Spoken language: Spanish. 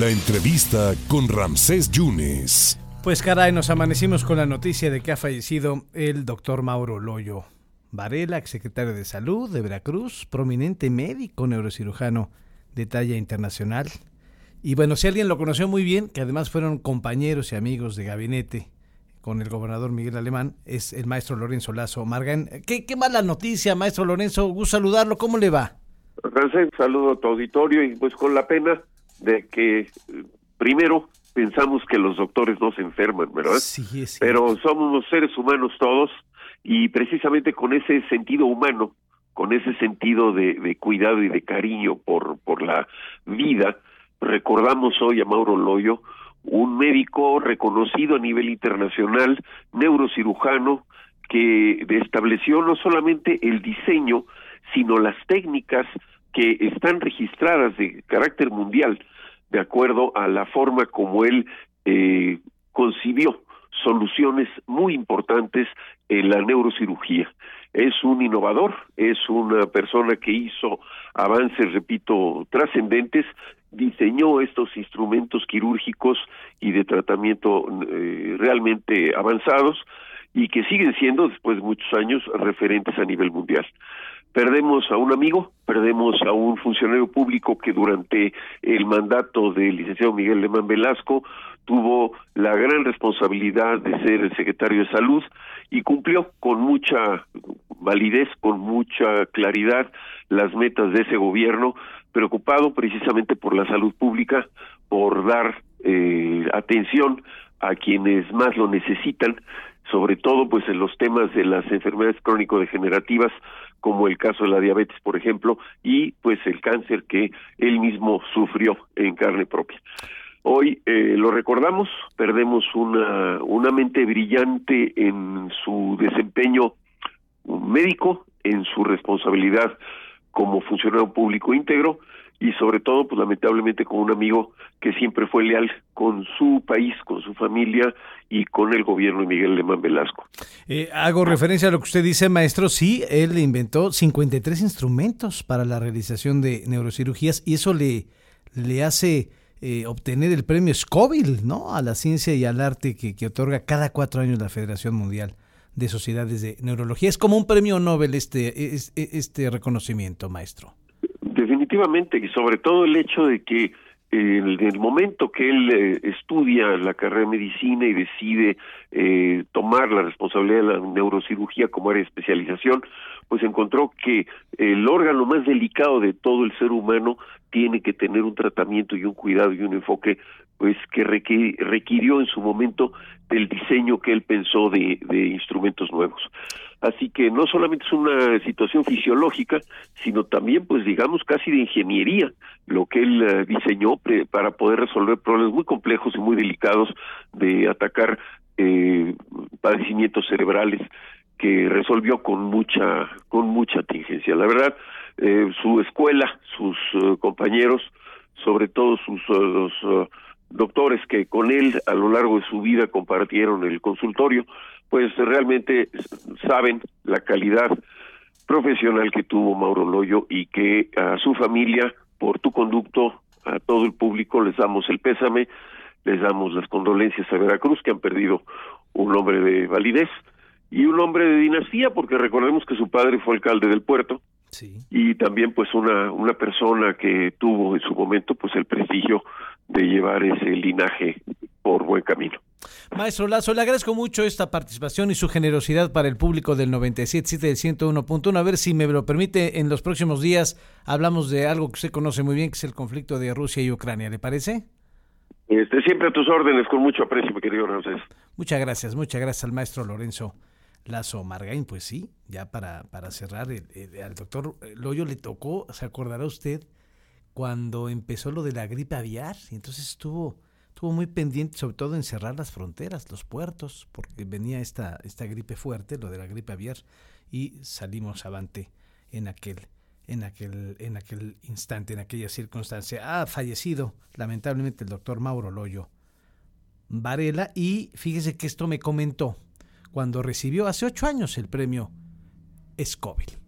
La entrevista con Ramsés Yunes. Pues caray, nos amanecimos con la noticia de que ha fallecido el doctor Mauro Loyo Varela, exsecretario de Salud de Veracruz, prominente médico neurocirujano de talla internacional. Y bueno, si alguien lo conoció muy bien, que además fueron compañeros y amigos de gabinete con el gobernador Miguel Alemán, es el maestro Lorenzo Lazo Margan. ¿Qué, qué mala noticia, maestro Lorenzo? Gusto saludarlo, ¿cómo le va? Ramsés, saludo a tu auditorio y pues con la pena de que eh, primero pensamos que los doctores no se enferman, ¿verdad? Sí, sí. Pero somos seres humanos todos y precisamente con ese sentido humano, con ese sentido de, de cuidado y de cariño por, por la vida, recordamos hoy a Mauro Loyo, un médico reconocido a nivel internacional, neurocirujano, que estableció no solamente el diseño, sino las técnicas que están registradas de carácter mundial de acuerdo a la forma como él eh, concibió soluciones muy importantes en la neurocirugía. Es un innovador, es una persona que hizo avances, repito, trascendentes, diseñó estos instrumentos quirúrgicos y de tratamiento eh, realmente avanzados y que siguen siendo, después de muchos años, referentes a nivel mundial perdemos a un amigo, perdemos a un funcionario público que durante el mandato del licenciado Miguel Lemán Velasco tuvo la gran responsabilidad de ser el secretario de salud y cumplió con mucha validez, con mucha claridad las metas de ese gobierno, preocupado precisamente por la salud pública, por dar eh, atención a quienes más lo necesitan, sobre todo pues en los temas de las enfermedades crónico-degenerativas, como el caso de la diabetes, por ejemplo, y pues el cáncer que él mismo sufrió en carne propia. Hoy eh, lo recordamos, perdemos una, una mente brillante en su desempeño médico, en su responsabilidad como funcionario público íntegro y sobre todo, pues lamentablemente con un amigo que siempre fue leal con su país, con su familia y con el gobierno de Miguel Lemán Velasco. Eh, hago referencia a lo que usted dice, maestro. Sí, él inventó 53 instrumentos para la realización de neurocirugías y eso le, le hace eh, obtener el premio Scoville, ¿no? A la ciencia y al arte que, que otorga cada cuatro años la Federación Mundial de Sociedades de Neurología. Es como un premio Nobel este, este reconocimiento, maestro. Definitivamente, y sobre todo el hecho de que en el momento que él eh, estudia la carrera de medicina y decide eh, tomar la responsabilidad de la neurocirugía como área de especialización, pues encontró que el órgano más delicado de todo el ser humano tiene que tener un tratamiento y un cuidado y un enfoque pues que requirió en su momento del diseño que él pensó de, instrumentos nuevos. Así que no solamente es una situación fisiológica, sino también, pues digamos, casi de ingeniería, lo que él eh, diseñó para poder resolver problemas muy complejos y muy delicados de atacar eh, padecimientos cerebrales que resolvió con mucha con mucha tingencia. La verdad, eh, su escuela, sus eh, compañeros, sobre todo sus doctores que con él a lo largo de su vida compartieron el consultorio, pues realmente saben la calidad profesional que tuvo Mauro Loyo y que a su familia, por tu conducto, a todo el público les damos el pésame, les damos las condolencias a Veracruz que han perdido un hombre de validez y un hombre de dinastía, porque recordemos que su padre fue alcalde del puerto sí. y también pues una, una persona que tuvo en su momento pues el prestigio de llevar ese linaje por buen camino. Maestro Lazo, le agradezco mucho esta participación y su generosidad para el público del 97.7 del 101.1. A ver si me lo permite, en los próximos días hablamos de algo que usted conoce muy bien, que es el conflicto de Rusia y Ucrania. ¿Le parece? Este, siempre a tus órdenes, con mucho aprecio, mi querido Ramsés. Muchas gracias, muchas gracias al maestro Lorenzo Lazo Margain. Pues sí, ya para, para cerrar, al doctor Loyo le tocó, se acordará usted, cuando empezó lo de la gripe aviar, y entonces estuvo, estuvo muy pendiente, sobre todo en cerrar las fronteras, los puertos, porque venía esta, esta gripe fuerte, lo de la gripe aviar, y salimos avante en aquel, en aquel, en aquel instante, en aquella circunstancia. Ha fallecido, lamentablemente, el doctor Mauro Loyo Varela, y fíjese que esto me comentó cuando recibió hace ocho años el premio Scoville.